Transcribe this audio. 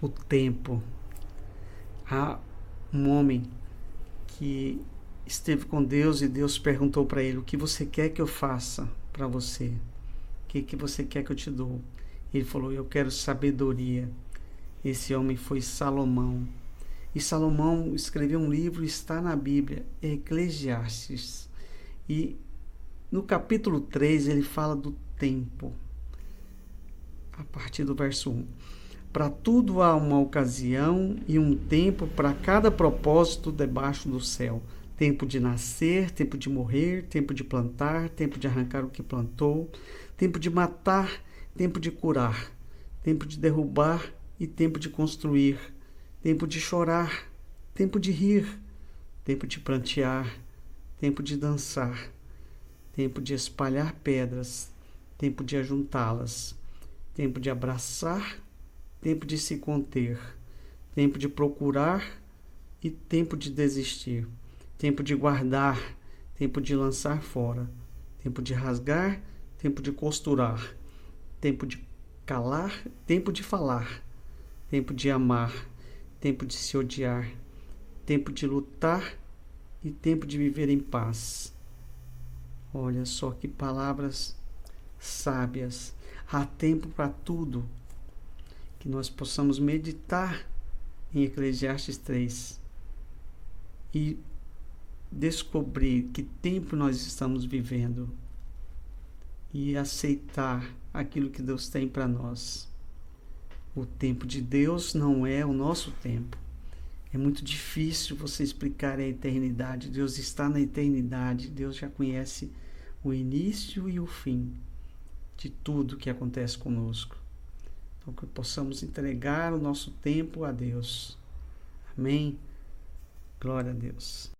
O tempo. Há um homem que esteve com Deus e Deus perguntou para ele: O que você quer que eu faça para você? O que, que você quer que eu te dou? Ele falou: Eu quero sabedoria. Esse homem foi Salomão. E Salomão escreveu um livro, está na Bíblia, Eclesiastes. E no capítulo 3 ele fala do tempo. A partir do verso 1. Para tudo há uma ocasião e um tempo para cada propósito debaixo do céu. Tempo de nascer, tempo de morrer, tempo de plantar, tempo de arrancar o que plantou, tempo de matar, tempo de curar, tempo de derrubar e tempo de construir, tempo de chorar, tempo de rir, tempo de prantear, tempo de dançar, tempo de espalhar pedras, tempo de ajuntá-las, tempo de abraçar, tempo de se conter, tempo de procurar e tempo de desistir, tempo de guardar, tempo de lançar fora, tempo de rasgar, tempo de costurar, tempo de calar, tempo de falar, tempo de amar, tempo de se odiar, tempo de lutar e tempo de viver em paz. Olha só que palavras sábias. Há tempo para tudo. Que nós possamos meditar em Eclesiastes 3 e descobrir que tempo nós estamos vivendo e aceitar aquilo que Deus tem para nós. O tempo de Deus não é o nosso tempo. É muito difícil você explicar a eternidade. Deus está na eternidade. Deus já conhece o início e o fim de tudo que acontece conosco. Então, que possamos entregar o nosso tempo a Deus. Amém. Glória a Deus.